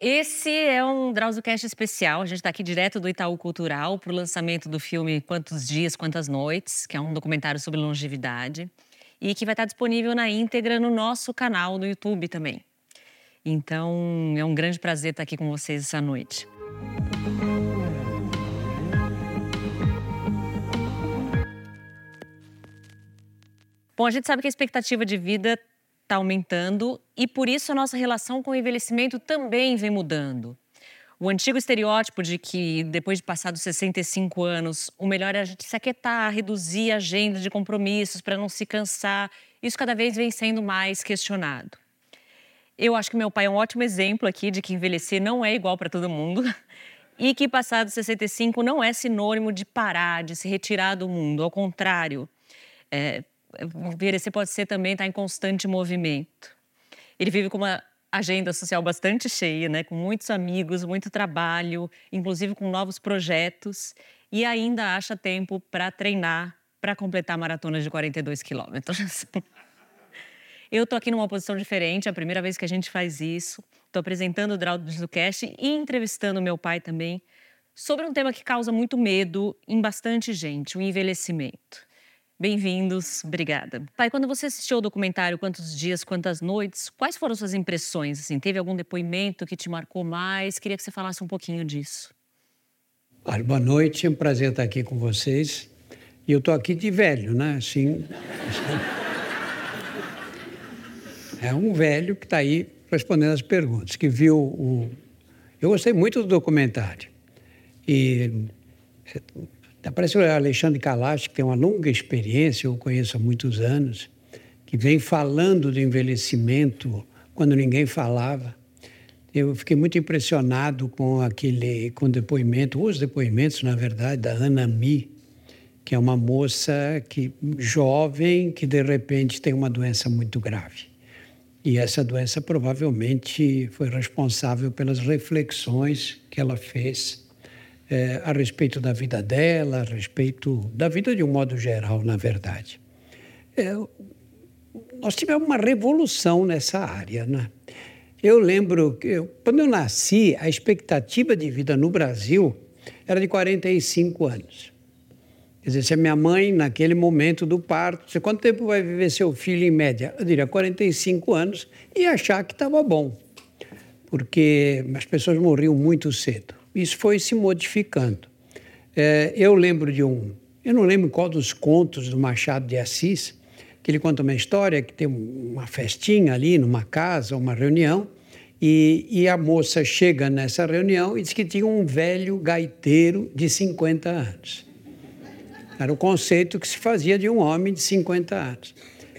Esse é um DrauzioCast especial. A gente está aqui direto do Itaú Cultural para o lançamento do filme Quantos Dias, Quantas Noites, que é um documentário sobre longevidade e que vai estar disponível na íntegra no nosso canal no YouTube também. Então, é um grande prazer estar aqui com vocês essa noite. Bom, a gente sabe que a expectativa de vida está aumentando e por isso a nossa relação com o envelhecimento também vem mudando. O antigo estereótipo de que depois de passar dos 65 anos, o melhor é a gente se aquietar, reduzir a agenda de compromissos para não se cansar, isso cada vez vem sendo mais questionado. Eu acho que meu pai é um ótimo exemplo aqui de que envelhecer não é igual para todo mundo e que passar dos 65 não é sinônimo de parar, de se retirar do mundo. Ao contrário, é, envelhecer pode ser também estar tá em constante movimento. Ele vive com uma agenda social bastante cheia, né, com muitos amigos, muito trabalho, inclusive com novos projetos, e ainda acha tempo para treinar para completar maratonas de 42 quilômetros. Eu estou aqui numa posição diferente, é a primeira vez que a gente faz isso. Estou apresentando o Drauzio do Cast e entrevistando meu pai também sobre um tema que causa muito medo em bastante gente, o envelhecimento. Bem-vindos, obrigada. Pai, quando você assistiu o documentário Quantos Dias, Quantas Noites, quais foram suas impressões? Assim, teve algum depoimento que te marcou mais? Queria que você falasse um pouquinho disso. Boa noite, é um prazer estar aqui com vocês. E eu estou aqui de velho, né? Assim, é um velho que está aí respondendo as perguntas, que viu o... Eu gostei muito do documentário. E Aparece o Alexandre Kalash, que tem uma longa experiência, eu conheço há muitos anos, que vem falando do envelhecimento quando ninguém falava. Eu fiquei muito impressionado com aquele com depoimento, os depoimentos, na verdade, da Ana Mi, que é uma moça que jovem que de repente tem uma doença muito grave. E essa doença provavelmente foi responsável pelas reflexões que ela fez é, a respeito da vida dela, a respeito da vida de um modo geral, na verdade. É, nós tivemos uma revolução nessa área, né? Eu lembro que eu, quando eu nasci, a expectativa de vida no Brasil era de 45 anos. Quer dizer, se a minha mãe, naquele momento do parto, você quanto tempo vai viver seu filho em média? Eu diria 45 anos e achar que estava bom, porque as pessoas morriam muito cedo isso foi se modificando. É, eu lembro de um, eu não lembro qual dos contos do Machado de Assis, que ele conta uma história que tem uma festinha ali numa casa, uma reunião, e, e, a moça chega nessa reunião e diz que tinha um velho gaiteiro de 50 anos. Era o conceito que se fazia de um homem de 50 anos.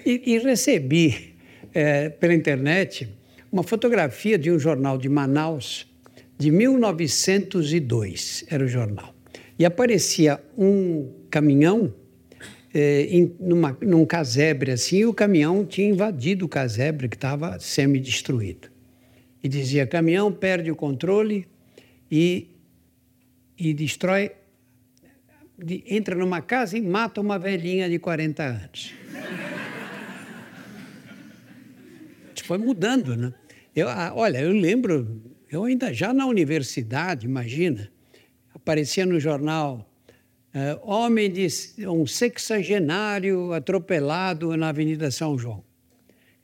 E, e recebi é, pela internet uma fotografia de um jornal de Manaus de 1902, era o jornal. E aparecia um caminhão é, em, numa, num casebre assim, e o caminhão tinha invadido o casebre que estava semi-destruído. E dizia: caminhão perde o controle e, e destrói, de, entra numa casa e mata uma velhinha de 40 anos. Foi mudando, né? Eu, ah, olha, eu lembro eu ainda já na universidade, imagina, aparecia no jornal uh, homem de um sexagenário atropelado na Avenida São João.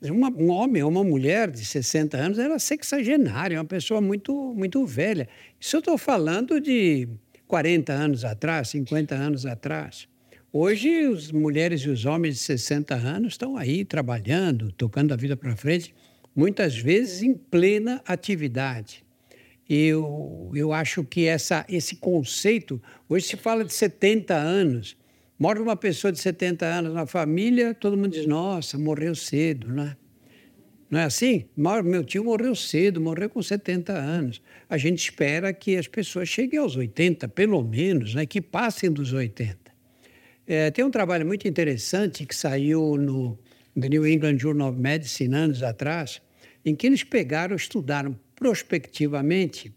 Uma, um homem ou uma mulher de 60 anos era sexagenário, uma pessoa muito, muito velha. Isso eu estou falando de 40 anos atrás, 50 anos atrás. Hoje, as mulheres e os homens de 60 anos estão aí trabalhando, tocando a vida para frente muitas vezes em plena atividade. Eu, eu acho que essa, esse conceito, hoje se fala de 70 anos, morre uma pessoa de 70 anos na família, todo mundo diz, nossa, morreu cedo, né? Não é assim? Meu tio morreu cedo, morreu com 70 anos. A gente espera que as pessoas cheguem aos 80, pelo menos, né? que passem dos 80. É, tem um trabalho muito interessante que saiu no The New England Journal of Medicine anos atrás, em que eles pegaram, estudaram prospectivamente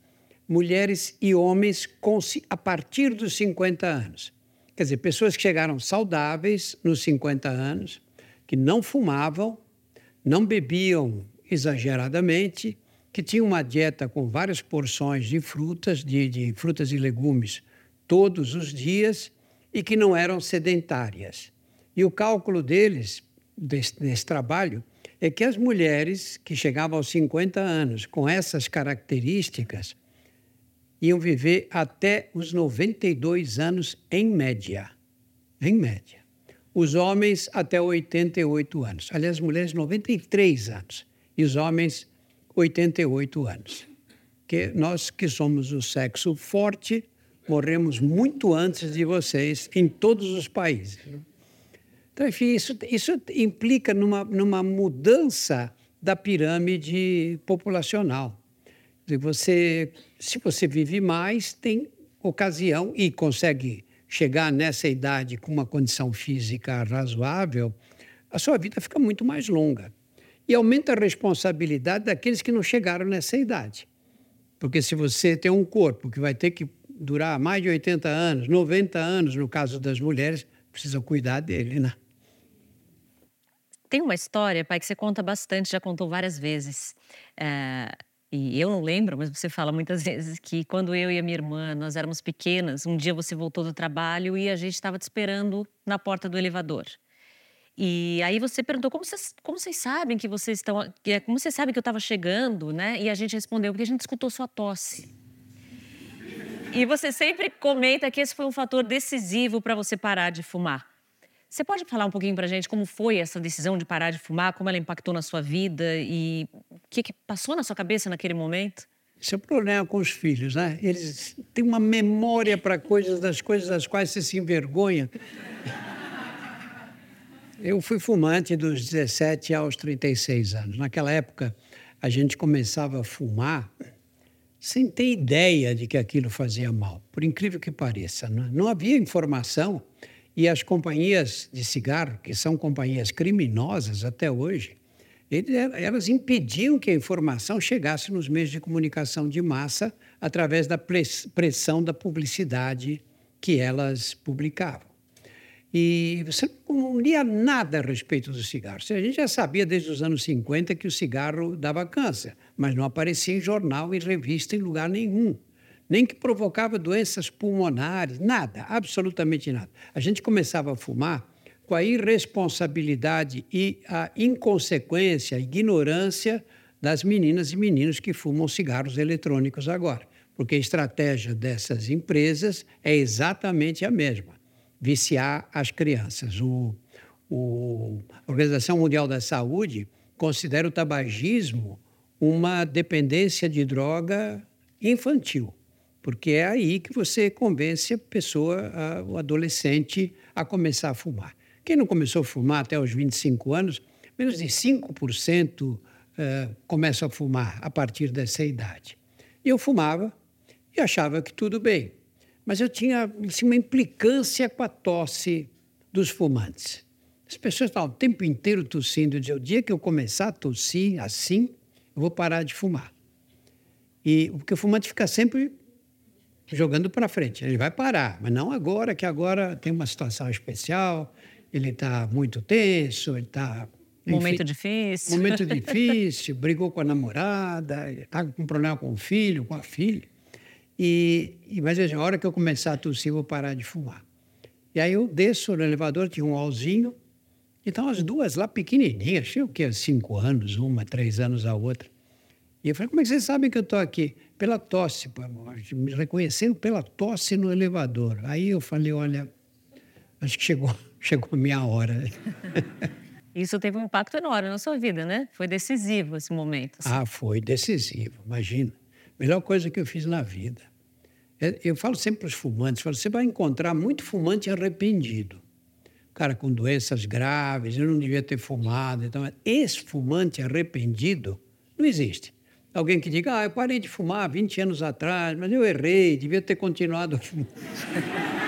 mulheres e homens com, a partir dos 50 anos. Quer dizer, pessoas que chegaram saudáveis nos 50 anos, que não fumavam, não bebiam exageradamente, que tinham uma dieta com várias porções de frutas, de, de frutas e legumes todos os dias e que não eram sedentárias. E o cálculo deles, desse, desse trabalho, é que as mulheres que chegavam aos 50 anos com essas características iam viver até os 92 anos em média. Em média. Os homens até 88 anos. Aliás, as mulheres 93 anos e os homens 88 anos. Que nós que somos o sexo forte morremos muito antes de vocês em todos os países. Então, enfim, isso, isso implica numa, numa mudança da pirâmide populacional. Você, se você vive mais, tem ocasião e consegue chegar nessa idade com uma condição física razoável, a sua vida fica muito mais longa. E aumenta a responsabilidade daqueles que não chegaram nessa idade. Porque se você tem um corpo que vai ter que durar mais de 80 anos, 90 anos, no caso das mulheres, precisa cuidar dele, né? Tem uma história, pai, que você conta bastante, já contou várias vezes. É, e eu não lembro, mas você fala muitas vezes que quando eu e a minha irmã, nós éramos pequenas, um dia você voltou do trabalho e a gente estava te esperando na porta do elevador. E aí você perguntou como vocês, como vocês sabem que vocês estão, como vocês sabem que eu estava chegando, né? E a gente respondeu porque a gente escutou sua tosse. E você sempre comenta que esse foi um fator decisivo para você parar de fumar. Você pode falar um pouquinho para a gente como foi essa decisão de parar de fumar, como ela impactou na sua vida e o que, que passou na sua cabeça naquele momento? Esse é o problema com os filhos, né? Eles têm uma memória para coisas das coisas das quais você se envergonha. Eu fui fumante dos 17 aos 36 anos. Naquela época, a gente começava a fumar sem ter ideia de que aquilo fazia mal, por incrível que pareça. Não, é? não havia informação e as companhias de cigarro, que são companhias criminosas até hoje, elas impediam que a informação chegasse nos meios de comunicação de massa através da pressão da publicidade que elas publicavam. E você não lia nada a respeito do cigarro. A gente já sabia desde os anos 50 que o cigarro dava câncer, mas não aparecia em jornal e revista em lugar nenhum nem que provocava doenças pulmonares, nada, absolutamente nada. A gente começava a fumar com a irresponsabilidade e a inconsequência, a ignorância das meninas e meninos que fumam cigarros eletrônicos agora. Porque a estratégia dessas empresas é exatamente a mesma: viciar as crianças. O, o, a Organização Mundial da Saúde considera o tabagismo uma dependência de droga infantil porque é aí que você convence a pessoa, a, o adolescente, a começar a fumar. Quem não começou a fumar até os 25 anos, menos de 5% uh, eh, começa a fumar a partir dessa idade. E eu fumava e achava que tudo bem, mas eu tinha assim, uma implicância com a tosse dos fumantes. As pessoas estavam o tempo inteiro tossindo. Dizia, o dia que eu começar a tossir assim, eu vou parar de fumar. E porque o fumante fica sempre jogando para frente. Ele vai parar, mas não agora, que agora tem uma situação especial, ele está muito tenso, ele está. Momento difícil. Momento difícil, brigou com a namorada, está com problema com o filho, com a filha. E, e mas assim, a hora que eu começar a tossir, vou parar de fumar. E aí eu desço no elevador, tinha um alzinho, então as duas lá pequenininhas, tinha o quê? Cinco anos, uma, três anos a outra. E eu falei, como é que vocês sabem que eu estou aqui? Pela tosse, me reconheceram pela tosse no elevador. Aí eu falei, olha, acho que chegou, chegou a minha hora. Isso teve um impacto enorme na sua vida, né? Foi decisivo esse momento. Assim. Ah, foi decisivo, imagina. Melhor coisa que eu fiz na vida. É, eu falo sempre para os fumantes, falo, você vai encontrar muito fumante arrependido. Cara com doenças graves, eu não devia ter fumado. Então, esse fumante arrependido não existe. Alguém que diga, ah, eu parei de fumar 20 anos atrás, mas eu errei, devia ter continuado a fumar.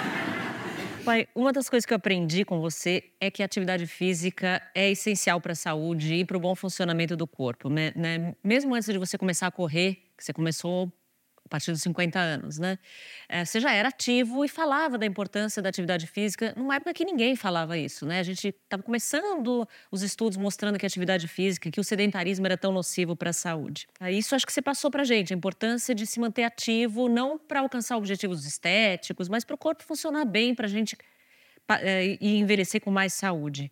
Pai, uma das coisas que eu aprendi com você é que a atividade física é essencial para a saúde e para o bom funcionamento do corpo. Né? né? Mesmo antes de você começar a correr, que você começou partir dos 50 anos, né? É, você já era ativo e falava da importância da atividade física numa época que ninguém falava isso, né? A gente estava começando os estudos mostrando que a atividade física, que o sedentarismo era tão nocivo para a saúde. Isso acho que você passou para a gente, a importância de se manter ativo, não para alcançar objetivos estéticos, mas para o corpo funcionar bem, para a gente é, envelhecer com mais saúde.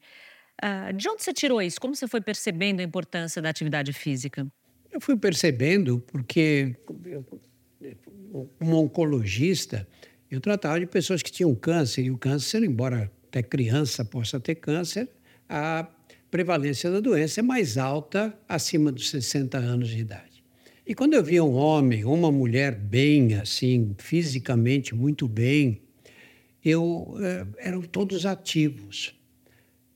Ah, de onde você tirou isso? Como você foi percebendo a importância da atividade física? Eu fui percebendo porque como oncologista, eu tratava de pessoas que tinham câncer, e o câncer, embora até criança possa ter câncer, a prevalência da doença é mais alta acima dos 60 anos de idade. E quando eu via um homem ou uma mulher bem, assim, fisicamente muito bem, eu, eh, eram todos ativos.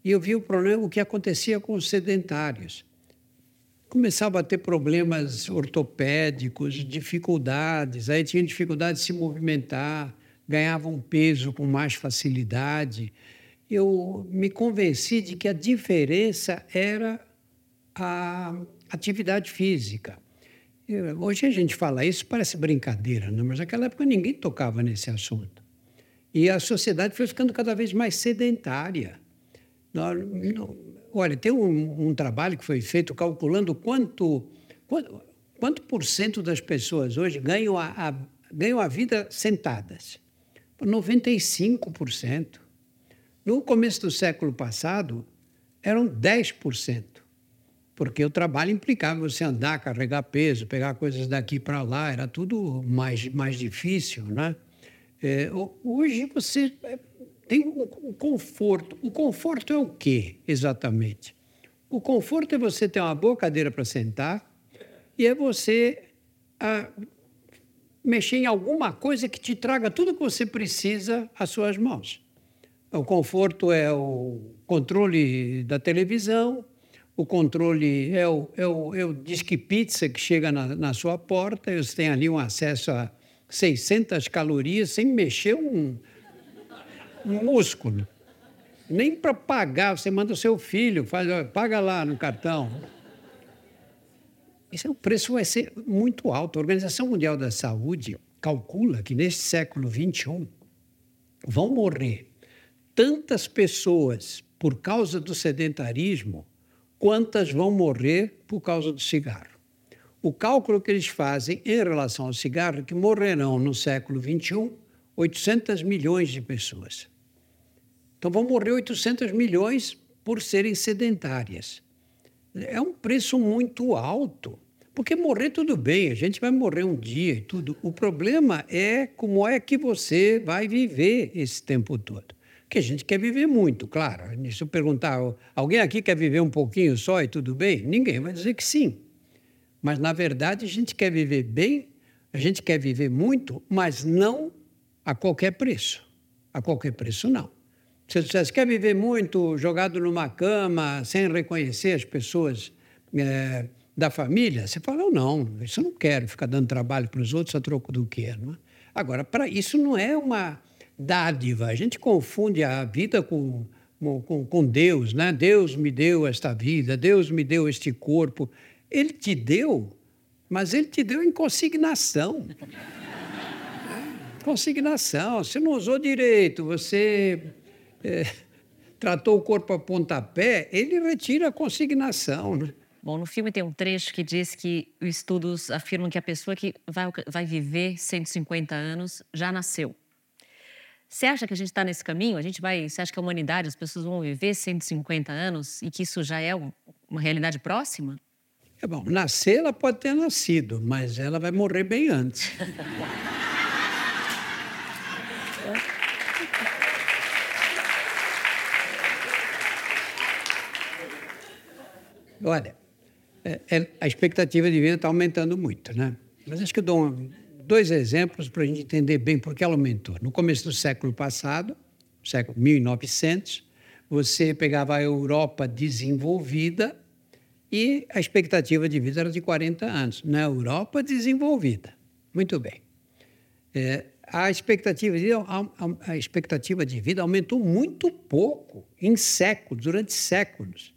E eu vi o problema, o que acontecia com os sedentários começava a ter problemas ortopédicos, dificuldades, aí tinha dificuldade de se movimentar, ganhavam peso com mais facilidade. Eu me convenci de que a diferença era a atividade física. Hoje a gente fala isso, parece brincadeira, né? mas naquela época ninguém tocava nesse assunto. E a sociedade foi ficando cada vez mais sedentária. Não, Olha, tem um, um trabalho que foi feito calculando quanto, quanto, quanto por cento das pessoas hoje ganham a, a, ganham a vida sentadas. 95%. No começo do século passado, eram 10%. Porque o trabalho implicava você andar, carregar peso, pegar coisas daqui para lá, era tudo mais, mais difícil, né? É, hoje você tem o conforto. O conforto é o quê, exatamente? O conforto é você ter uma boa cadeira para sentar e é você ah, mexer em alguma coisa que te traga tudo que você precisa às suas mãos. O conforto é o controle da televisão, o controle é o, é o, é o disque pizza que chega na, na sua porta, você tem ali um acesso a 600 calorias sem mexer um músculo. Nem para pagar, você manda o seu filho, faz, paga lá no cartão. Esse, o preço vai ser muito alto. A Organização Mundial da Saúde calcula que neste século XXI vão morrer tantas pessoas por causa do sedentarismo quantas vão morrer por causa do cigarro. O cálculo que eles fazem em relação ao cigarro é que morrerão no século XXI 800 milhões de pessoas. Então vão morrer 800 milhões por serem sedentárias. É um preço muito alto. Porque morrer tudo bem, a gente vai morrer um dia e tudo. O problema é como é que você vai viver esse tempo todo. Que a gente quer viver muito, claro. Se eu perguntar, alguém aqui quer viver um pouquinho só e tudo bem? Ninguém vai dizer que sim. Mas, na verdade, a gente quer viver bem, a gente quer viver muito, mas não a qualquer preço. A qualquer preço, não. Se você dissesse, quer viver muito jogado numa cama, sem reconhecer as pessoas é, da família, você fala, não, isso eu não quero, ficar dando trabalho para os outros a troco do quê? Não é? Agora, para isso não é uma dádiva, a gente confunde a vida com, com, com Deus, né? Deus me deu esta vida, Deus me deu este corpo. Ele te deu, mas ele te deu em consignação. consignação. Você não usou direito, você é, tratou o corpo a pontapé, ele retira a consignação. Né? Bom, no filme tem um trecho que diz que estudos afirmam que a pessoa que vai, vai viver 150 anos já nasceu. Você acha que a gente está nesse caminho? A gente vai. Você acha que a humanidade, as pessoas vão viver 150 anos e que isso já é uma realidade próxima? É bom, nascer ela pode ter nascido, mas ela vai morrer bem antes. Olha, é, é, a expectativa de vida está aumentando muito, né? Mas acho que eu dou um, dois exemplos para a gente entender bem por que ela aumentou. No começo do século passado, século 1900, você pegava a Europa desenvolvida e a expectativa de vida era de 40 anos. Na Europa desenvolvida. Muito bem. É, a, expectativa de, a, a expectativa de vida aumentou muito pouco, em séculos, durante séculos.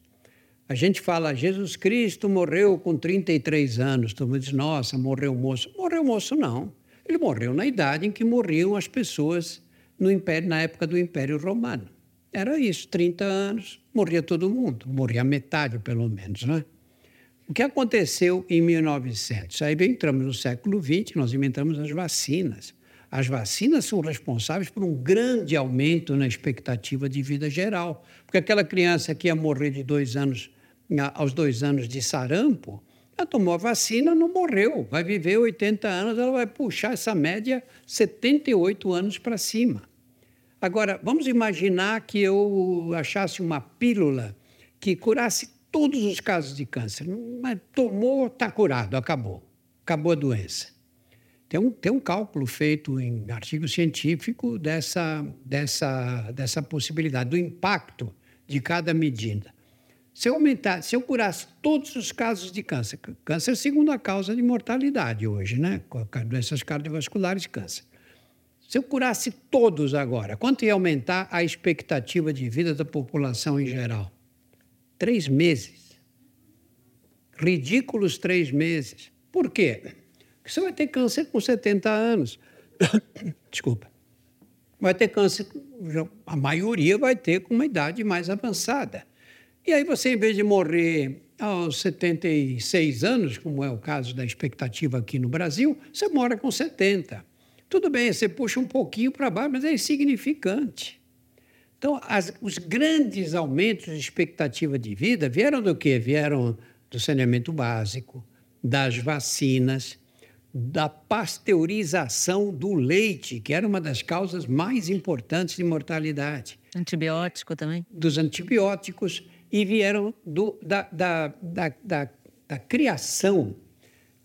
A gente fala, Jesus Cristo morreu com 33 anos. Todo mundo diz, nossa, morreu moço. Morreu moço, não. Ele morreu na idade em que morriam as pessoas no império, na época do Império Romano. Era isso, 30 anos, morria todo mundo, morria metade pelo menos, né? O que aconteceu em 1900? Aí entramos no século XX, nós inventamos as vacinas. As vacinas são responsáveis por um grande aumento na expectativa de vida geral. Porque aquela criança que ia morrer de dois anos, aos dois anos de sarampo, ela tomou a vacina, não morreu. Vai viver 80 anos, ela vai puxar essa média 78 anos para cima. Agora, vamos imaginar que eu achasse uma pílula que curasse todos os casos de câncer. Mas tomou, está curado, acabou. Acabou a doença. Tem um, tem um cálculo feito em artigo científico dessa, dessa, dessa possibilidade, do impacto de cada medida. Se eu aumentar, se eu curasse todos os casos de câncer, câncer é a segunda causa de mortalidade hoje, né? Doenças cardiovasculares câncer. Se eu curasse todos agora, quanto ia aumentar a expectativa de vida da população em geral? Três meses. Ridículos três meses. Por quê? Porque você vai ter câncer com 70 anos. Desculpa. Vai ter câncer, a maioria vai ter com uma idade mais avançada. E aí você, em vez de morrer aos 76 anos, como é o caso da expectativa aqui no Brasil, você mora com 70. Tudo bem, você puxa um pouquinho para baixo, mas é insignificante. Então, as, os grandes aumentos de expectativa de vida vieram do quê? Vieram do saneamento básico, das vacinas, da pasteurização do leite, que era uma das causas mais importantes de mortalidade. Antibiótico também? Dos antibióticos, e vieram do, da, da, da, da, da criação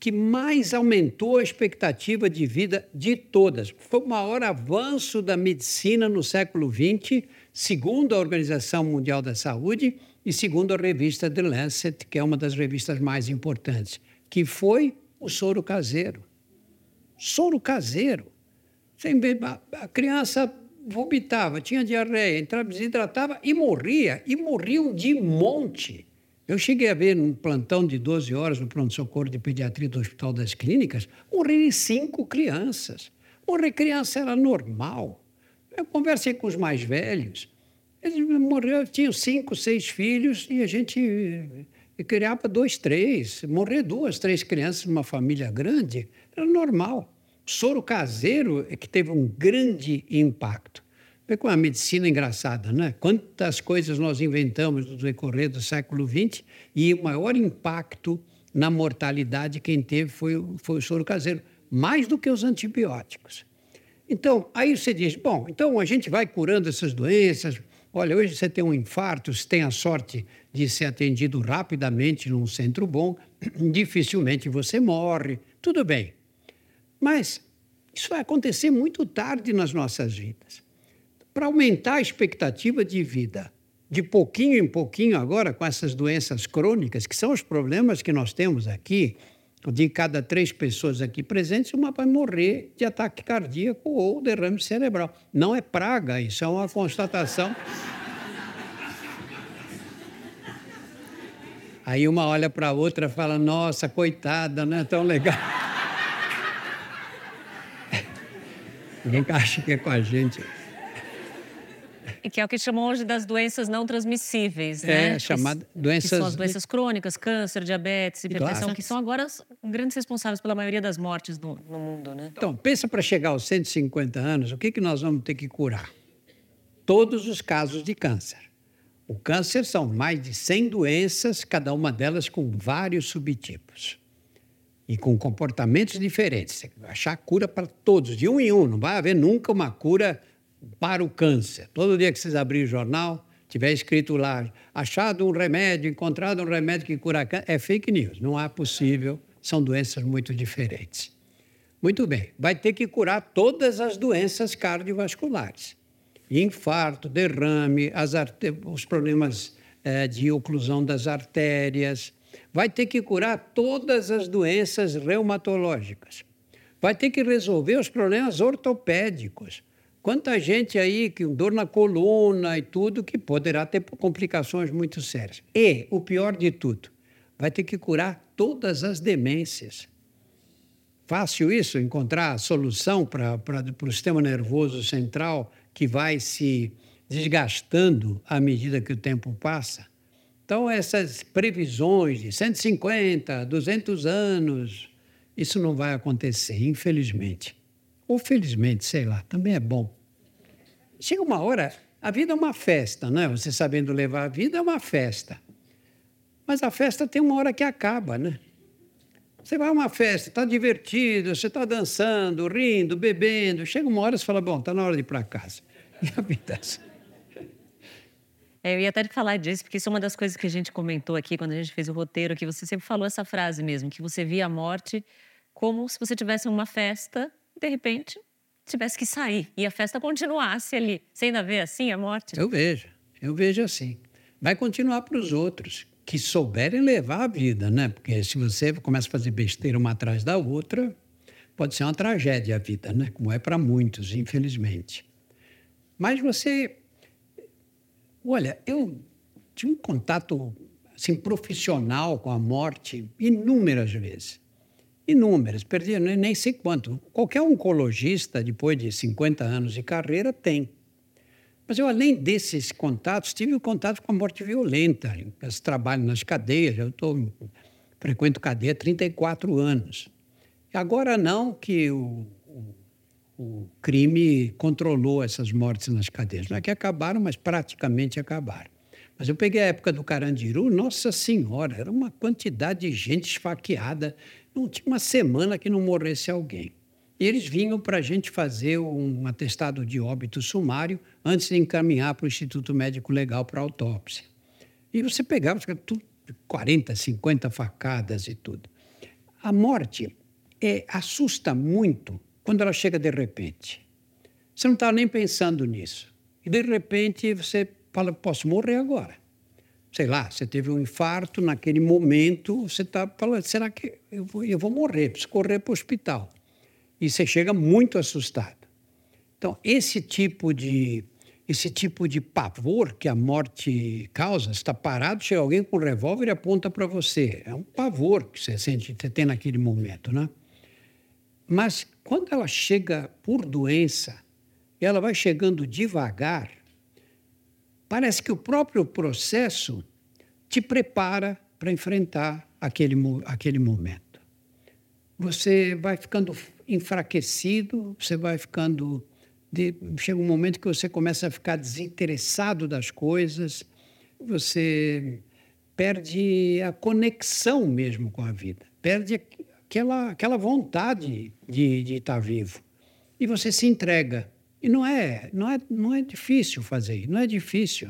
que mais aumentou a expectativa de vida de todas. Foi o maior avanço da medicina no século XX segundo a Organização Mundial da Saúde e segundo a revista The Lancet, que é uma das revistas mais importantes, que foi o soro caseiro. Soro caseiro. A criança vomitava, tinha diarreia, entrava, desidratava e morria. E morriam de monte. Eu cheguei a ver num plantão de 12 horas no pronto-socorro de pediatria do Hospital das Clínicas, morrerem cinco crianças. Morrer criança era normal. Eu conversei com os mais velhos. Eles morreram, tinham cinco, seis filhos e a gente criava dois, três. Morrer duas, três crianças numa família grande era normal. Soro caseiro é que teve um grande impacto. Vê com a medicina engraçada, né? Quantas coisas nós inventamos no decorrer do século XX e o maior impacto na mortalidade quem teve foi, foi o soro caseiro, mais do que os antibióticos. Então, aí você diz: bom, então a gente vai curando essas doenças. Olha, hoje você tem um infarto, você tem a sorte de ser atendido rapidamente num centro bom, dificilmente você morre, tudo bem. Mas isso vai acontecer muito tarde nas nossas vidas. Para aumentar a expectativa de vida, de pouquinho em pouquinho agora com essas doenças crônicas, que são os problemas que nós temos aqui, de cada três pessoas aqui presentes, uma vai morrer de ataque cardíaco ou derrame cerebral. Não é praga, isso é uma constatação. Aí uma olha para a outra e fala: Nossa, coitada, não é tão legal. Ninguém acha que é com a gente. E que é o que chamam hoje das doenças não transmissíveis, né? É, chamada doenças... Que são as doenças crônicas, câncer, diabetes, hipertensão, claro. que são agora grandes responsáveis pela maioria das mortes no, no mundo, né? Então, pensa para chegar aos 150 anos, o que, que nós vamos ter que curar? Todos os casos de câncer. O câncer são mais de 100 doenças, cada uma delas com vários subtipos e com comportamentos diferentes. Achar cura para todos, de um em um. Não vai haver nunca uma cura para o câncer. Todo dia que vocês abrirem o jornal, tiver escrito lá, achado um remédio, encontrado um remédio que cura câncer, é fake news. Não é possível, são doenças muito diferentes. Muito bem, vai ter que curar todas as doenças cardiovasculares. Infarto, derrame, os problemas é, de oclusão das artérias. Vai ter que curar todas as doenças reumatológicas. Vai ter que resolver os problemas ortopédicos Quanta gente aí com dor na coluna e tudo que poderá ter complicações muito sérias. E, o pior de tudo, vai ter que curar todas as demências. Fácil isso, encontrar a solução para o sistema nervoso central que vai se desgastando à medida que o tempo passa. Então, essas previsões de 150, 200 anos, isso não vai acontecer, infelizmente ou felizmente, sei lá, também é bom. Chega uma hora, a vida é uma festa, não é? Você sabendo levar a vida é uma festa. Mas a festa tem uma hora que acaba, né? Você vai a uma festa, está divertido, você está dançando, rindo, bebendo. Chega uma hora e fala, bom, está na hora de ir para casa. E a vida é assim. É, eu ia até falar disso, porque isso é uma das coisas que a gente comentou aqui quando a gente fez o roteiro, que você sempre falou essa frase mesmo, que você via a morte como se você tivesse uma festa de repente, tivesse que sair e a festa continuasse ali. Você ainda vê assim a morte? Eu vejo, eu vejo assim. Vai continuar para os outros que souberem levar a vida, né? Porque se você começa a fazer besteira uma atrás da outra, pode ser uma tragédia a vida, né? Como é para muitos, infelizmente. Mas você, olha, eu tinha um contato assim profissional com a morte inúmeras vezes inúmeras, perdi nem sei quanto. Qualquer oncologista, depois de 50 anos de carreira, tem. Mas eu, além desses contatos, tive o contato com a morte violenta. Eu trabalho nas cadeias, eu tô, frequento cadeia há 34 anos. Agora não que o, o, crime controlou essas mortes nas cadeias. Não é que acabaram, mas praticamente acabaram. Mas eu peguei a época do Carandiru, nossa senhora, era uma quantidade de gente esfaqueada não tinha uma semana que não morresse alguém. E eles vinham para a gente fazer um atestado de óbito sumário antes de encaminhar para o Instituto Médico Legal para autópsia. E você pegava tudo, 40, 50 facadas e tudo. A morte é, assusta muito quando ela chega de repente. Você não está nem pensando nisso. E de repente você fala: posso morrer agora sei lá, você teve um infarto naquele momento, você está falando, será que eu vou, eu vou morrer? Preciso correr para o hospital. E você chega muito assustado. Então, esse tipo de esse tipo de pavor que a morte causa, está parado, chega alguém com um revólver e aponta para você. É um pavor que você sente, você tem naquele momento, né? Mas quando ela chega por doença, ela vai chegando devagar, Parece que o próprio processo te prepara para enfrentar aquele, aquele momento. Você vai ficando enfraquecido, você vai ficando. De, chega um momento que você começa a ficar desinteressado das coisas, você perde a conexão mesmo com a vida, perde aquela, aquela vontade de, de estar vivo. E você se entrega e não é, não é, não é difícil fazer, não é difícil.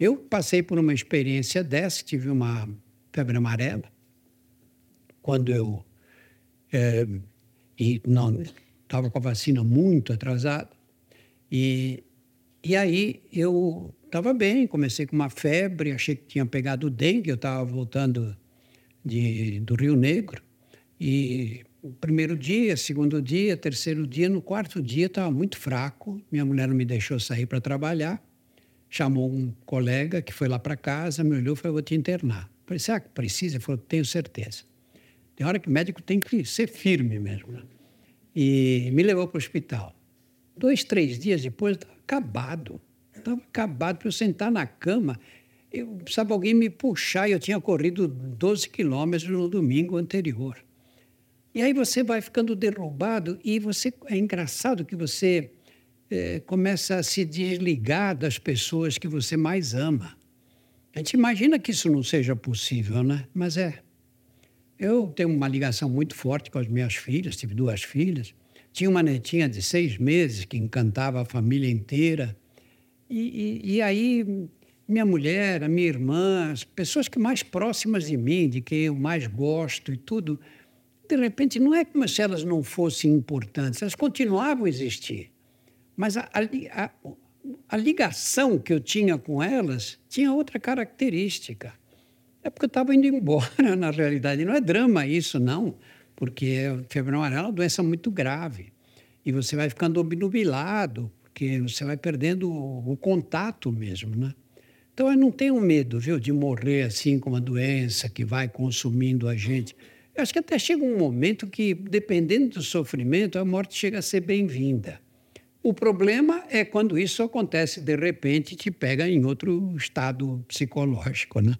Eu passei por uma experiência dessa, tive uma febre amarela, quando eu é, e não estava com a vacina muito atrasada e e aí eu estava bem, comecei com uma febre, achei que tinha pegado dengue, eu estava voltando de, do Rio Negro e o primeiro dia, segundo dia, terceiro dia, no quarto dia estava muito fraco. Minha mulher não me deixou sair para trabalhar. Chamou um colega que foi lá para casa, me olhou e falou: Vou te internar. Falei: Será que precisa? Ele falou: Tenho certeza. Tem hora que o médico tem que ser firme mesmo. Né? E me levou para o hospital. Dois, três dias depois, estava acabado. Estava acabado para eu sentar na cama. Eu precisava alguém me puxar e eu tinha corrido 12 quilômetros no domingo anterior. E aí você vai ficando derrubado e você é engraçado que você é, começa a se desligar das pessoas que você mais ama. A gente imagina que isso não seja possível, né? Mas é. Eu tenho uma ligação muito forte com as minhas filhas, tive duas filhas. Tinha uma netinha de seis meses que encantava a família inteira. E, e, e aí, minha mulher, a minha irmã, as pessoas que mais próximas de mim, de quem eu mais gosto e tudo, de repente, não é como se elas não fossem importantes, elas continuavam a existir. Mas a, a, a ligação que eu tinha com elas tinha outra característica. É porque eu estava indo embora, na realidade. Não é drama isso, não, porque a febre amarela é uma doença muito grave. E você vai ficando obnubilado, porque você vai perdendo o, o contato mesmo, né? Então eu não tenho medo, viu, de morrer assim com uma doença que vai consumindo a gente. Eu acho que até chega um momento que, dependendo do sofrimento, a morte chega a ser bem-vinda. O problema é quando isso acontece de repente te pega em outro estado psicológico, né?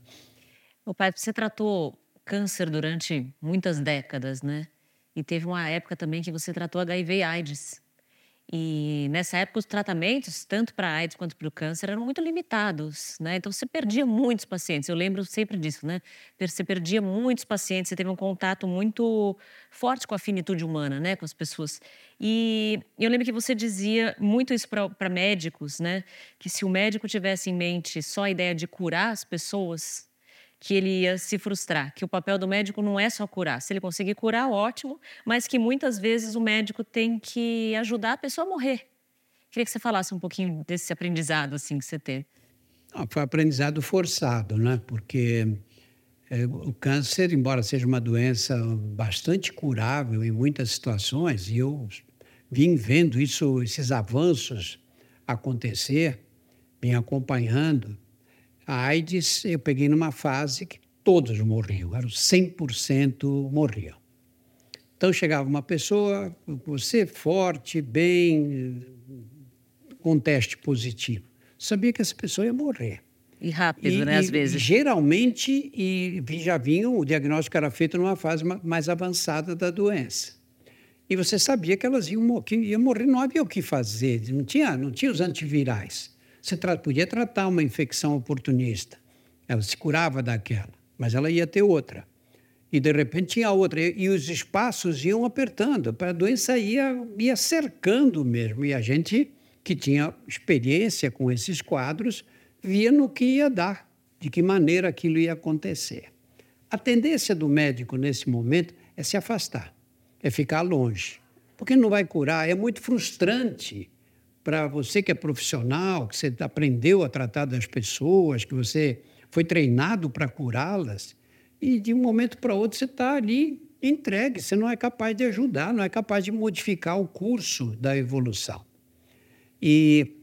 O pai, você tratou câncer durante muitas décadas, né? E teve uma época também que você tratou HIV e AIDS. E nessa época os tratamentos, tanto para AIDS quanto para o câncer, eram muito limitados, né? Então você perdia muitos pacientes. Eu lembro sempre disso, né? Você perdia muitos pacientes, você teve um contato muito forte com a finitude humana, né? Com as pessoas. E eu lembro que você dizia muito isso para médicos, né? Que se o médico tivesse em mente só a ideia de curar as pessoas, que ele ia se frustrar, que o papel do médico não é só curar. Se ele conseguir curar, ótimo, mas que muitas vezes o médico tem que ajudar a pessoa a morrer. Queria que você falasse um pouquinho desse aprendizado assim que você teve. Não, foi um aprendizado forçado, né? Porque é, o câncer, embora seja uma doença bastante curável em muitas situações, e eu vim vendo isso, esses avanços acontecer, vim acompanhando, a AIDS, eu peguei numa fase que todos morriam, eram 100% morriam. Então chegava uma pessoa, você forte, bem, com teste positivo. Sabia que essa pessoa ia morrer. E rápido, e, né, às vezes. Geralmente, e já vinham, o diagnóstico era feito numa fase mais avançada da doença. E você sabia que elas iam, que iam morrer, não havia o que fazer, não tinha, não tinha os antivirais. Você tra podia tratar uma infecção oportunista, ela se curava daquela, mas ela ia ter outra. E de repente tinha outra, e, e os espaços iam apertando, a doença ia, ia cercando mesmo. E a gente que tinha experiência com esses quadros via no que ia dar, de que maneira aquilo ia acontecer. A tendência do médico nesse momento é se afastar, é ficar longe, porque não vai curar, é muito frustrante para você que é profissional, que você aprendeu a tratar das pessoas, que você foi treinado para curá-las, e de um momento para outro você está ali entregue, você não é capaz de ajudar, não é capaz de modificar o curso da evolução. E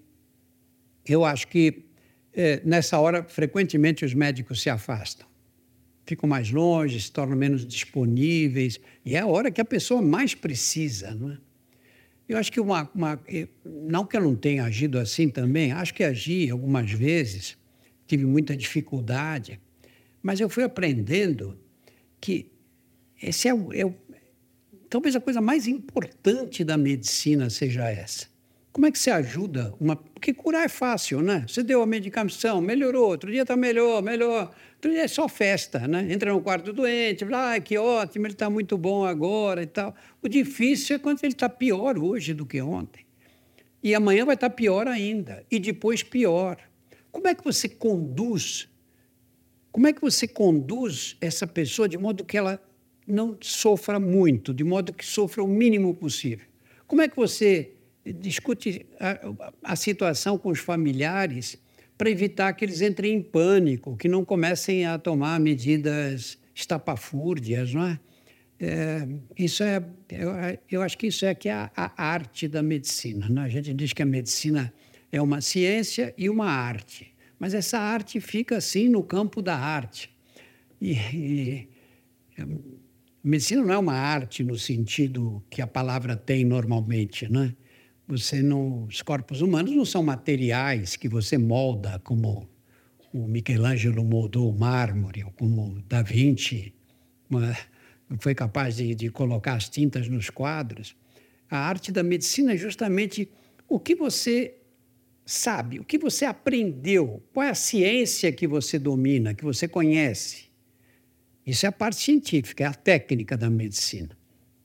eu acho que é, nessa hora, frequentemente, os médicos se afastam. Ficam mais longe, se tornam menos disponíveis, e é a hora que a pessoa mais precisa, não é? Eu acho que uma, uma, Não que eu não tenha agido assim também, acho que agi algumas vezes, tive muita dificuldade, mas eu fui aprendendo que esse é, o, é o, talvez a coisa mais importante da medicina seja essa. Como é que você ajuda uma. Porque curar é fácil, né? Você deu a medicação, melhorou, outro dia está melhor, melhor. Outro dia é só festa, né? Entra no quarto doente, ah, que ótimo, ele está muito bom agora e tal. O difícil é quando ele está pior hoje do que ontem. E amanhã vai estar tá pior ainda. E depois pior. Como é que você conduz? Como é que você conduz essa pessoa de modo que ela não sofra muito, de modo que sofra o mínimo possível? Como é que você discute a, a situação com os familiares para evitar que eles entrem em pânico, que não comecem a tomar medidas estapafúrdias, não é? é isso é, eu, eu, acho que isso é que é a, a arte da medicina. Né? A gente diz que a medicina é uma ciência e uma arte, mas essa arte fica assim no campo da arte. E, e medicina não é uma arte no sentido que a palavra tem normalmente, não é? Você não, os corpos humanos não são materiais que você molda como o Michelangelo moldou o mármore, ou como Da Vinci uma, foi capaz de, de colocar as tintas nos quadros. A arte da medicina é justamente o que você sabe, o que você aprendeu, qual é a ciência que você domina, que você conhece. Isso é a parte científica, é a técnica da medicina.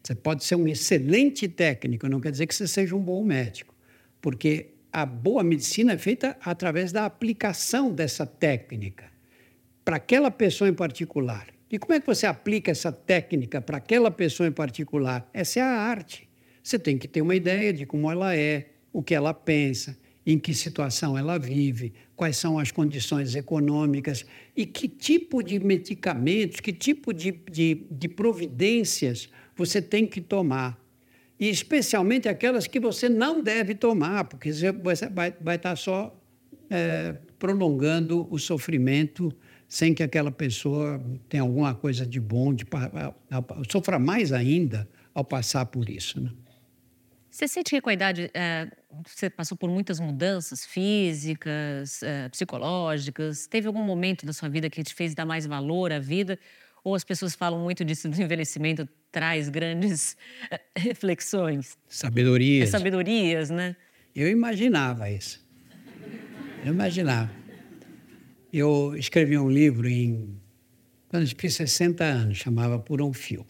Você pode ser um excelente técnico, não quer dizer que você seja um bom médico, porque a boa medicina é feita através da aplicação dessa técnica para aquela pessoa em particular. E como é que você aplica essa técnica para aquela pessoa em particular? Essa é a arte. Você tem que ter uma ideia de como ela é, o que ela pensa, em que situação ela vive, quais são as condições econômicas e que tipo de medicamentos, que tipo de, de, de providências você tem que tomar. E especialmente aquelas que você não deve tomar, porque você vai, vai estar só é, prolongando o sofrimento sem que aquela pessoa tenha alguma coisa de bom, de, sofra mais ainda ao passar por isso. Né? Você sente que com a idade é, você passou por muitas mudanças físicas, é, psicológicas? Teve algum momento da sua vida que te fez dar mais valor à vida? Ou as pessoas falam muito disso do envelhecimento traz grandes é, reflexões? Sabedorias. É, sabedorias, né? Eu imaginava isso. Eu imaginava. Eu escrevi um livro em quando eu fiz 60 anos, chamava Por um Fio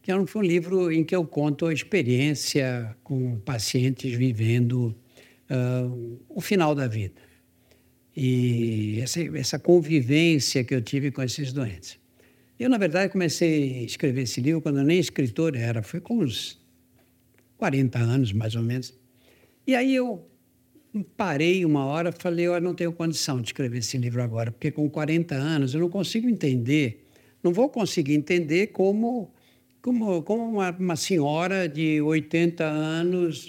que é foi um livro em que eu conto a experiência com pacientes vivendo uh, o final da vida. E essa, essa convivência que eu tive com esses doentes. Eu, na verdade, comecei a escrever esse livro quando eu nem escritor era, foi com uns 40 anos, mais ou menos. E aí eu parei uma hora falei, eu não tenho condição de escrever esse livro agora, porque com 40 anos eu não consigo entender, não vou conseguir entender como como, como uma, uma, senhora de 80 anos,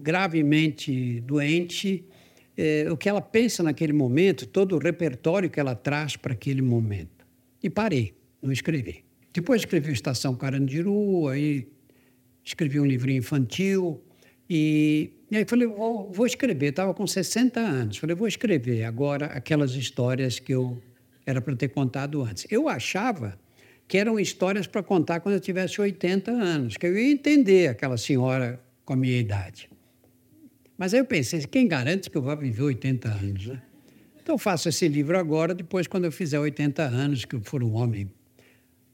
gravemente doente, é, o que ela pensa naquele momento, todo o repertório que ela traz para aquele momento. E parei, não escrevi. Depois escrevi Estação Carandiru, aí escrevi um livrinho infantil, e, e aí falei, vou, vou escrever. Estava com 60 anos, falei, vou escrever agora aquelas histórias que eu era para ter contado antes. Eu achava que eram histórias para contar quando eu tivesse 80 anos, que eu ia entender aquela senhora com a minha idade. Mas aí eu pensei, quem garante que eu vá viver 80 anos? Né? Então eu faço esse livro agora, depois quando eu fizer 80 anos, que eu for um homem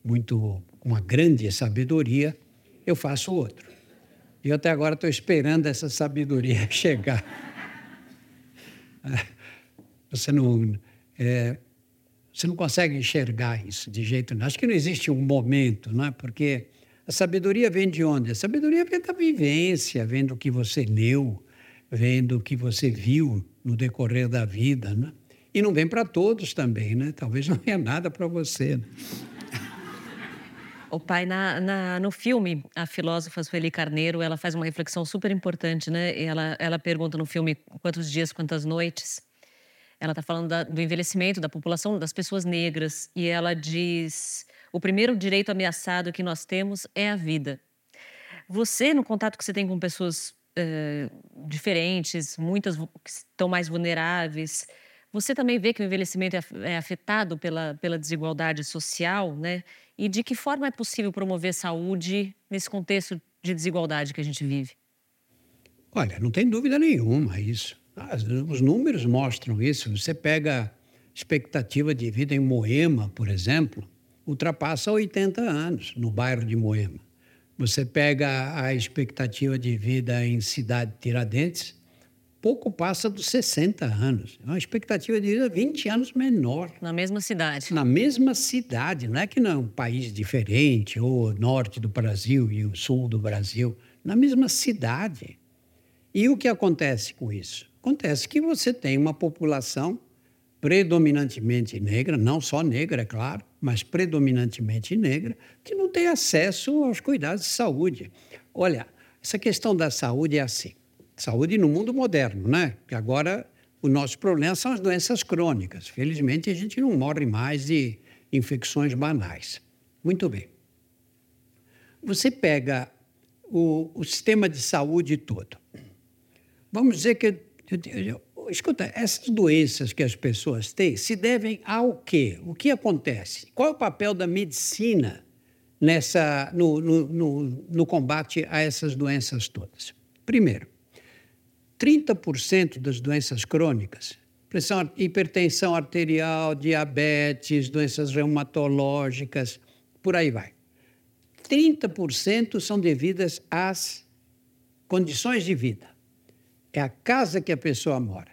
muito uma grande sabedoria, eu faço outro. E eu até agora estou esperando essa sabedoria chegar. Você não. É, você não consegue enxergar isso de jeito nenhum. Acho que não existe um momento, não é? Porque a sabedoria vem de onde? A sabedoria vem da vivência, vem do que você leu, vem do que você viu no decorrer da vida, né? E não vem para todos também, né? Talvez não venha nada para você. Né? O pai, na, na, no filme, a filósofa Sueli Carneiro, ela faz uma reflexão super importante, né? Ela, ela pergunta no filme quantos dias, quantas noites. Ela está falando da, do envelhecimento da população, das pessoas negras, e ela diz: o primeiro direito ameaçado que nós temos é a vida. Você, no contato que você tem com pessoas uh, diferentes, muitas que estão mais vulneráveis, você também vê que o envelhecimento é, é afetado pela, pela desigualdade social, né? E de que forma é possível promover saúde nesse contexto de desigualdade que a gente vive? Olha, não tem dúvida nenhuma isso. Os números mostram isso. Você pega a expectativa de vida em Moema, por exemplo, ultrapassa 80 anos no bairro de Moema. Você pega a expectativa de vida em Cidade Tiradentes, pouco passa dos 60 anos. É uma expectativa de vida 20 anos menor. Na mesma cidade. Na mesma cidade. Não é que não é um país diferente, ou norte do Brasil e o sul do Brasil. Na mesma cidade. E o que acontece com isso? Acontece que você tem uma população predominantemente negra, não só negra, é claro, mas predominantemente negra, que não tem acesso aos cuidados de saúde. Olha, essa questão da saúde é assim. Saúde no mundo moderno, né? Que agora o nosso problema são as doenças crônicas. Felizmente a gente não morre mais de infecções banais. Muito bem. Você pega o, o sistema de saúde todo. Vamos dizer que escuta, essas doenças que as pessoas têm se devem ao quê? O que acontece? Qual é o papel da medicina nessa, no, no, no, no combate a essas doenças todas? Primeiro, 30% das doenças crônicas, pressão, hipertensão arterial, diabetes, doenças reumatológicas, por aí vai. 30% são devidas às condições de vida é a casa que a pessoa mora,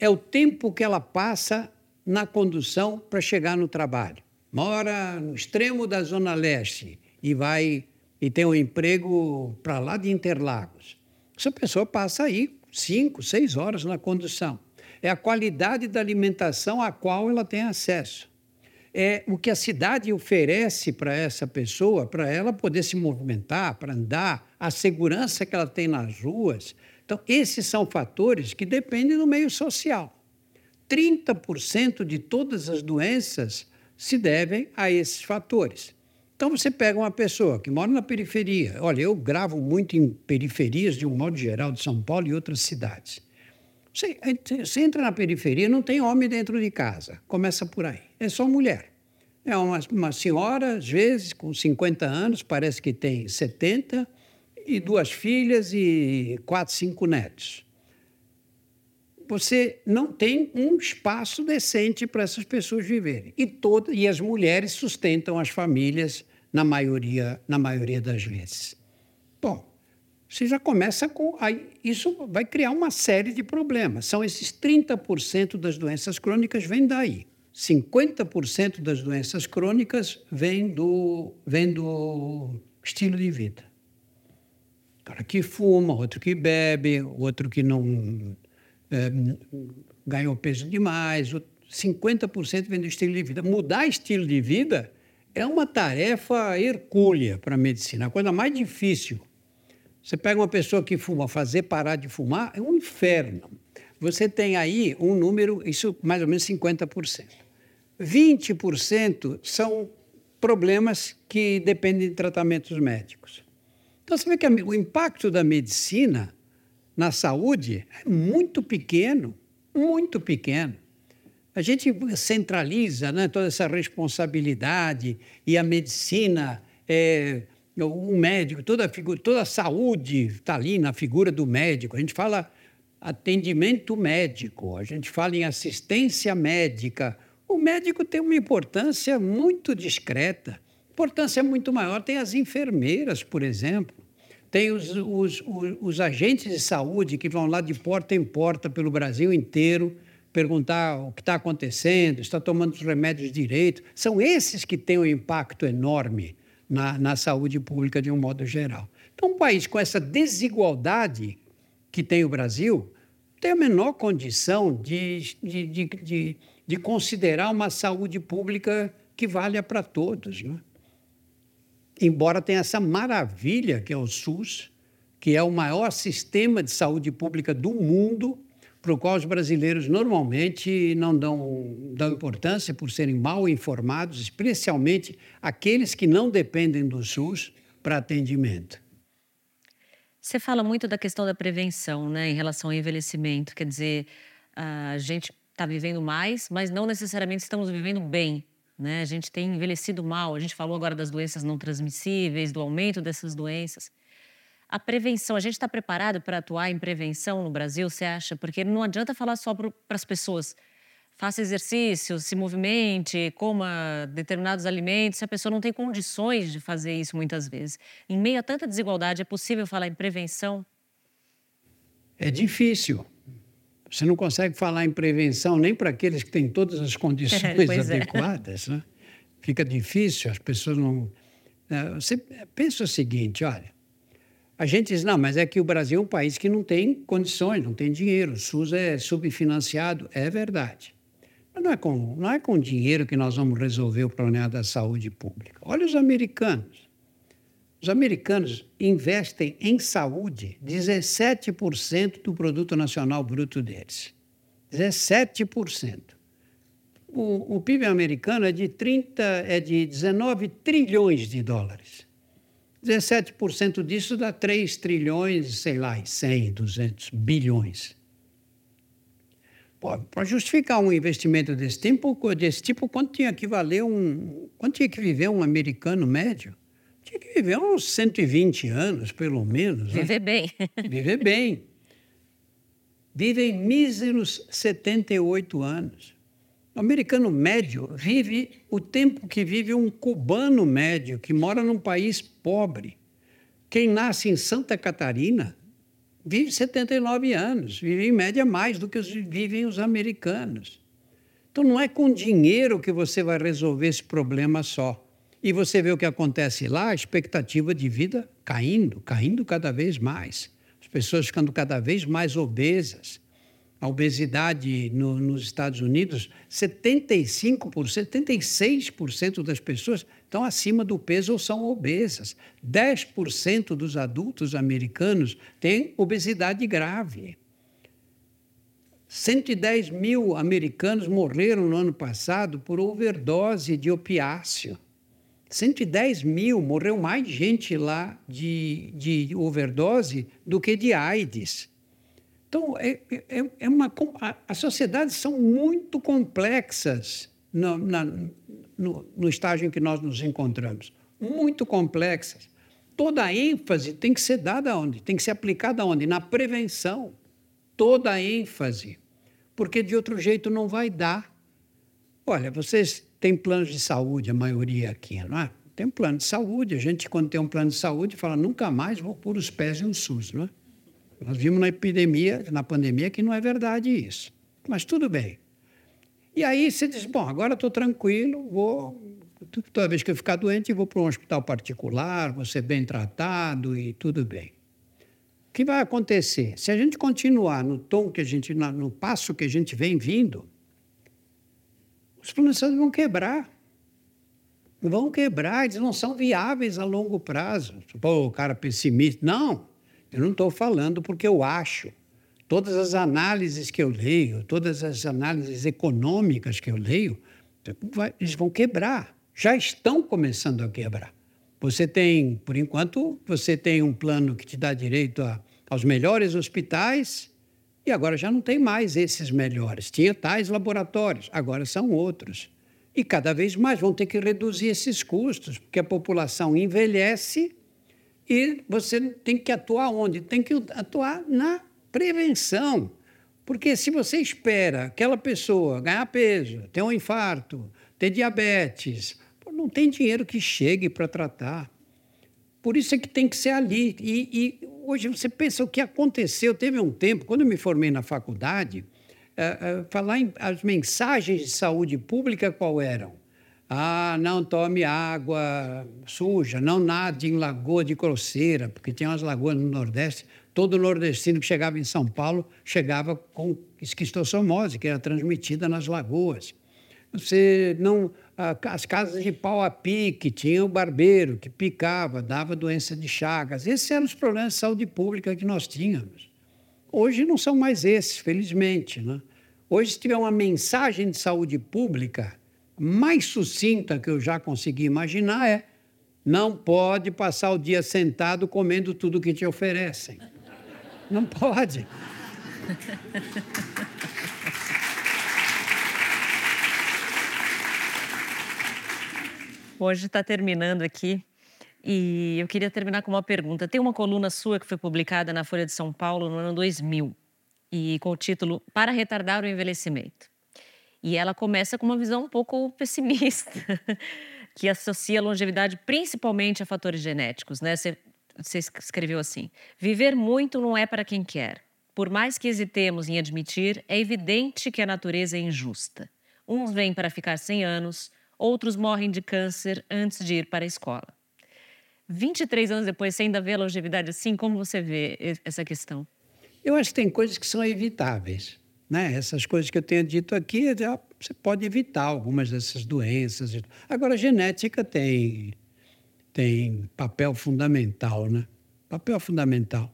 é o tempo que ela passa na condução para chegar no trabalho. Mora no extremo da Zona Leste e vai e tem um emprego para lá de Interlagos. Essa pessoa passa aí cinco, seis horas na condução. É a qualidade da alimentação a qual ela tem acesso. é o que a cidade oferece para essa pessoa, para ela poder se movimentar, para andar, a segurança que ela tem nas ruas. Então, esses são fatores que dependem do meio social. 30% de todas as doenças se devem a esses fatores. Então, você pega uma pessoa que mora na periferia. Olha, eu gravo muito em periferias, de um modo geral, de São Paulo e outras cidades. Você, você entra na periferia, não tem homem dentro de casa. Começa por aí. É só mulher. É uma, uma senhora, às vezes, com 50 anos, parece que tem 70, e duas filhas e quatro, cinco netos. Você não tem um espaço decente para essas pessoas viverem. E, toda, e as mulheres sustentam as famílias na maioria, na maioria das vezes. Bom, você já começa com. Aí, isso vai criar uma série de problemas. São esses 30% das doenças crônicas vêm daí. 50% das doenças crônicas vêm do, vêm do estilo de vida. cara que fuma, outro que bebe, outro que não é, ganhou peso demais, 50% vem do estilo de vida. Mudar estilo de vida é uma tarefa hercúlea para a medicina, a coisa mais difícil você pega uma pessoa que fuma, fazer parar de fumar é um inferno. Você tem aí um número, isso mais ou menos 50%. 20% são problemas que dependem de tratamentos médicos. Então você vê que o impacto da medicina na saúde é muito pequeno, muito pequeno. A gente centraliza né, toda essa responsabilidade e a medicina é, um médico, toda a, figura, toda a saúde está ali na figura do médico. A gente fala atendimento médico, a gente fala em assistência médica. O médico tem uma importância muito discreta, importância muito maior. Tem as enfermeiras, por exemplo, tem os, os, os, os agentes de saúde que vão lá de porta em porta pelo Brasil inteiro perguntar o que está acontecendo, está tomando os remédios direito. São esses que têm um impacto enorme na, na saúde pública de um modo geral. Então, um país com essa desigualdade que tem o Brasil tem a menor condição de, de, de, de, de considerar uma saúde pública que valha para todos. Né? Embora tenha essa maravilha que é o SUS, que é o maior sistema de saúde pública do mundo, para o qual os brasileiros normalmente não dão, dão importância por serem mal informados, especialmente aqueles que não dependem do SUS para atendimento. Você fala muito da questão da prevenção, né, em relação ao envelhecimento. Quer dizer, a gente está vivendo mais, mas não necessariamente estamos vivendo bem. Né? A gente tem envelhecido mal. A gente falou agora das doenças não transmissíveis, do aumento dessas doenças. A prevenção, a gente está preparado para atuar em prevenção no Brasil, você acha? Porque não adianta falar só para as pessoas. Faça exercício, se movimente, coma determinados alimentos, se a pessoa não tem condições de fazer isso muitas vezes. Em meio a tanta desigualdade, é possível falar em prevenção? É difícil. Você não consegue falar em prevenção nem para aqueles que têm todas as condições é. adequadas. É. Né? Fica difícil, as pessoas não. Né? Você pensa o seguinte: olha, a gente diz, não, mas é que o Brasil é um país que não tem condições, não tem dinheiro, o SUS é subfinanciado. É verdade. Mas não é com, não é com dinheiro que nós vamos resolver o problema da saúde pública. Olha os americanos. Os americanos investem em saúde 17% do produto nacional bruto deles. 17%. O, o PIB americano é de 30, é de 19 trilhões de dólares. 17% disso dá 3 trilhões, sei lá, 100, 200 bilhões. Para justificar um investimento desse tipo, desse tipo, quanto tinha que valer um. Quanto tinha que viver um americano médio? Tinha que viver uns 120 anos, pelo menos. Viver né? bem. Viver bem. Vivem míseros 78 anos. O americano médio vive o tempo que vive um cubano médio que mora num país pobre. Quem nasce em Santa Catarina vive 79 anos, vive em média mais do que os, vivem os americanos. Então não é com dinheiro que você vai resolver esse problema só. E você vê o que acontece lá, a expectativa de vida caindo, caindo cada vez mais. As pessoas ficando cada vez mais obesas a obesidade no, nos Estados Unidos, 75%, 76% das pessoas estão acima do peso ou são obesas. 10% dos adultos americanos têm obesidade grave. 110 mil americanos morreram no ano passado por overdose de opiáceo. 110 mil, morreu mais gente lá de, de overdose do que de AIDS. Então, é, é, é uma, as sociedades são muito complexas no, na, no, no estágio em que nós nos encontramos. Muito complexas. Toda a ênfase tem que ser dada onde? Tem que ser aplicada onde? Na prevenção. Toda a ênfase. Porque de outro jeito não vai dar. Olha, vocês têm planos de saúde, a maioria aqui, não é? Tem plano de saúde. A gente, quando tem um plano de saúde, fala: nunca mais vou pôr os pés em um SUS, não é? Nós vimos na epidemia, na pandemia, que não é verdade isso. Mas tudo bem. E aí você diz: bom, agora estou tranquilo, vou. Toda vez que eu ficar doente, vou para um hospital particular, vou ser bem tratado e tudo bem. O que vai acontecer? Se a gente continuar no tom que a gente, no passo que a gente vem vindo, os planos vão quebrar. Vão quebrar, eles não são viáveis a longo prazo. Pô, o cara pessimista. Não. Eu não estou falando porque eu acho. Todas as análises que eu leio, todas as análises econômicas que eu leio, eles vão quebrar. Já estão começando a quebrar. Você tem, por enquanto, você tem um plano que te dá direito a, aos melhores hospitais e agora já não tem mais esses melhores. Tinha tais laboratórios, agora são outros. E cada vez mais vão ter que reduzir esses custos, porque a população envelhece e você tem que atuar onde? Tem que atuar na prevenção. Porque se você espera aquela pessoa ganhar peso, ter um infarto, ter diabetes, não tem dinheiro que chegue para tratar. Por isso é que tem que ser ali. E, e, hoje você pensa o que aconteceu. Teve um tempo, quando eu me formei na faculdade, é, é, falar em, as mensagens de saúde pública qual eram? Ah, não tome água suja, não nade em lagoa de crosseira, porque tinha umas lagoas no Nordeste. Todo nordestino que chegava em São Paulo chegava com esquistossomose, que era transmitida nas lagoas. Você não. As casas de pau a pique, tinha o barbeiro que picava, dava doença de chagas. Esses eram os problemas de saúde pública que nós tínhamos. Hoje não são mais esses, felizmente. Né? Hoje, se tiver uma mensagem de saúde pública, mais sucinta que eu já consegui imaginar é: não pode passar o dia sentado comendo tudo que te oferecem. Não pode. Hoje está terminando aqui e eu queria terminar com uma pergunta. Tem uma coluna sua que foi publicada na Folha de São Paulo no ano 2000 e com o título Para retardar o envelhecimento. E ela começa com uma visão um pouco pessimista, que associa a longevidade principalmente a fatores genéticos. Né? Você, você escreveu assim: Viver muito não é para quem quer. Por mais que hesitemos em admitir, é evidente que a natureza é injusta. Uns vêm para ficar 100 anos, outros morrem de câncer antes de ir para a escola. 23 anos depois, você ainda vê a longevidade assim? Como você vê essa questão? Eu acho que tem coisas que são evitáveis. Né? Essas coisas que eu tenho dito aqui, você pode evitar algumas dessas doenças. Agora, a genética tem, tem papel fundamental, né? Papel fundamental.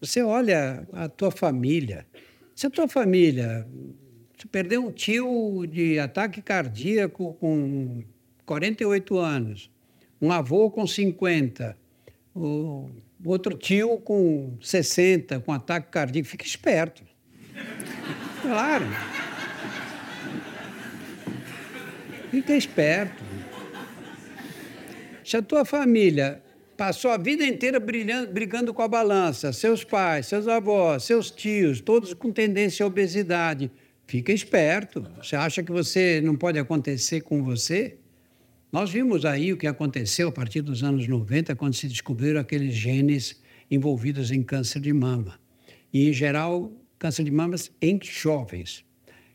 Você olha a tua família. Se a tua família você perdeu um tio de ataque cardíaco com 48 anos, um avô com 50, o outro tio com 60, com ataque cardíaco, fica esperto. Claro. Fica esperto. Se a tua família passou a vida inteira brilhando, brigando com a balança, seus pais, seus avós, seus tios, todos com tendência à obesidade, fica esperto. Você acha que você não pode acontecer com você? Nós vimos aí o que aconteceu a partir dos anos 90, quando se descobriram aqueles genes envolvidos em câncer de mama. E, em geral, câncer de mamas em jovens.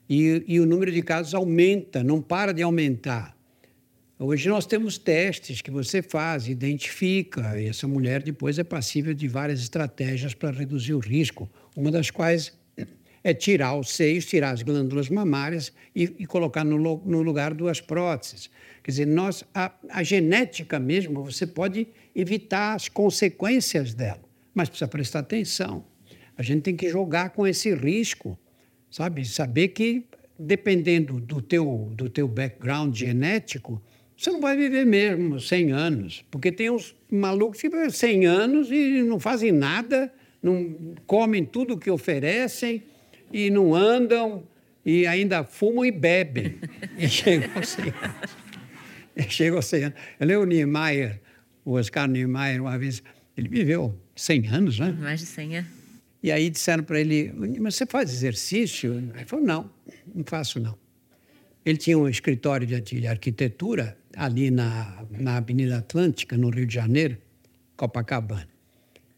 E, e o número de casos aumenta, não para de aumentar. Hoje nós temos testes que você faz, identifica, e essa mulher depois é passível de várias estratégias para reduzir o risco, uma das quais é tirar os seios, tirar as glândulas mamárias e, e colocar no, no, lugar duas próteses. Quer dizer, nós, a, a genética mesmo, você pode evitar as consequências dela, mas precisa prestar atenção. A gente tem que jogar com esse risco, sabe? Saber que, dependendo do teu, do teu background genético, você não vai viver mesmo 100 anos, porque tem uns malucos que vivem 100 anos e não fazem nada, não comem tudo que oferecem e não andam e ainda fumam e bebem. E chegam aos 100 anos. E chegam aos 100 anos. Eu lembro o Niemeyer, o Oscar Niemeyer, uma vez, ele viveu 100 anos, né? Mais de 100, é. E aí disseram para ele, mas você faz exercício? Ele falou, não, não faço não. Ele tinha um escritório de arquitetura ali na, na Avenida Atlântica, no Rio de Janeiro, Copacabana.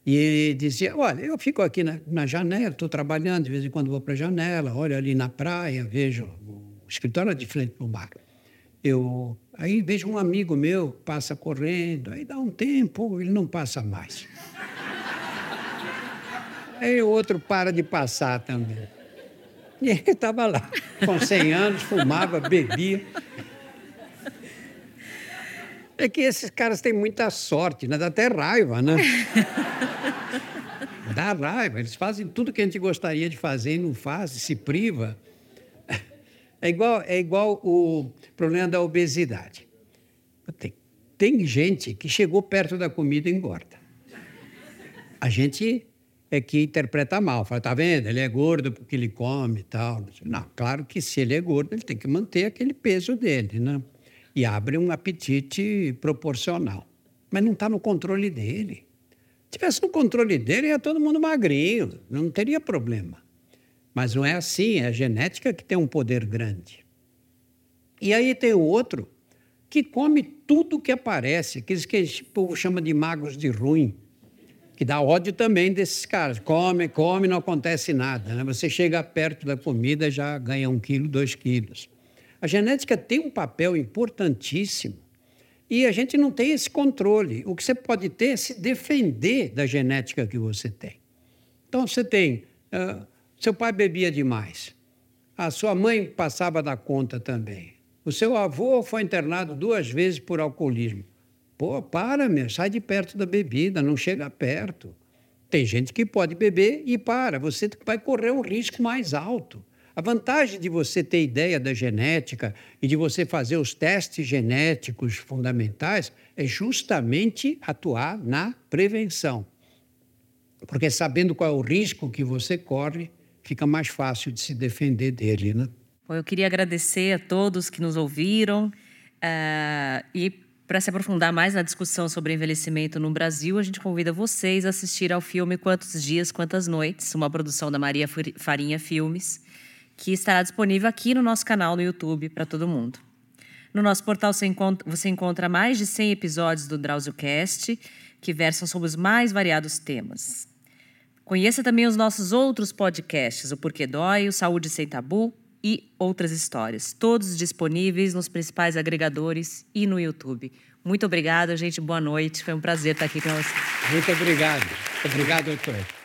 E ele dizia: Olha, eu fico aqui na, na janela, estou trabalhando, de vez em quando vou para a janela, olho ali na praia, vejo o escritório de frente para o mar. Eu, aí vejo um amigo meu, passa correndo, aí dá um tempo, ele não passa mais. Aí o outro para de passar também. E ele estava lá, com 100 anos, fumava, bebia. É que esses caras têm muita sorte, né? Dá até raiva, né? Dá raiva. Eles fazem tudo que a gente gostaria de fazer e não faz, se priva. É igual, é igual o problema da obesidade. Tem, tem gente que chegou perto da comida e engorda. A gente é que interpreta mal. Fala, tá vendo? Ele é gordo porque ele come e tal. Não, claro que se ele é gordo, ele tem que manter aquele peso dele, né? e abre um apetite proporcional. Mas não está no controle dele. Se tivesse no controle dele, ia todo mundo magrinho, não teria problema. Mas não é assim, é a genética que tem um poder grande. E aí tem o outro que come tudo que aparece, aqueles que o povo chama de magos de ruim, que dá ódio também desses caras. Come, come, não acontece nada. Né? Você chega perto da comida já ganha um quilo, dois quilos. A genética tem um papel importantíssimo e a gente não tem esse controle. O que você pode ter é se defender da genética que você tem. Então, você tem. Uh, seu pai bebia demais. A sua mãe passava da conta também. O seu avô foi internado duas vezes por alcoolismo. Pô, para, meu, sai de perto da bebida, não chega perto. Tem gente que pode beber e para. Você vai correr um risco mais alto. A vantagem de você ter ideia da genética e de você fazer os testes genéticos fundamentais é justamente atuar na prevenção. Porque sabendo qual é o risco que você corre, fica mais fácil de se defender dele, né? Bom, eu queria agradecer a todos que nos ouviram uh, e para se aprofundar mais na discussão sobre envelhecimento no Brasil, a gente convida vocês a assistir ao filme Quantos Dias, Quantas Noites, uma produção da Maria Farinha Filmes que estará disponível aqui no nosso canal no YouTube para todo mundo. No nosso portal você encontra, você encontra mais de 100 episódios do DrauzioCast, que versam sobre os mais variados temas. Conheça também os nossos outros podcasts, o Porquê Dói, o Saúde Sem Tabu e outras histórias, todos disponíveis nos principais agregadores e no YouTube. Muito obrigada, gente. Boa noite. Foi um prazer estar aqui com você. Muito obrigado. Obrigado, doutor.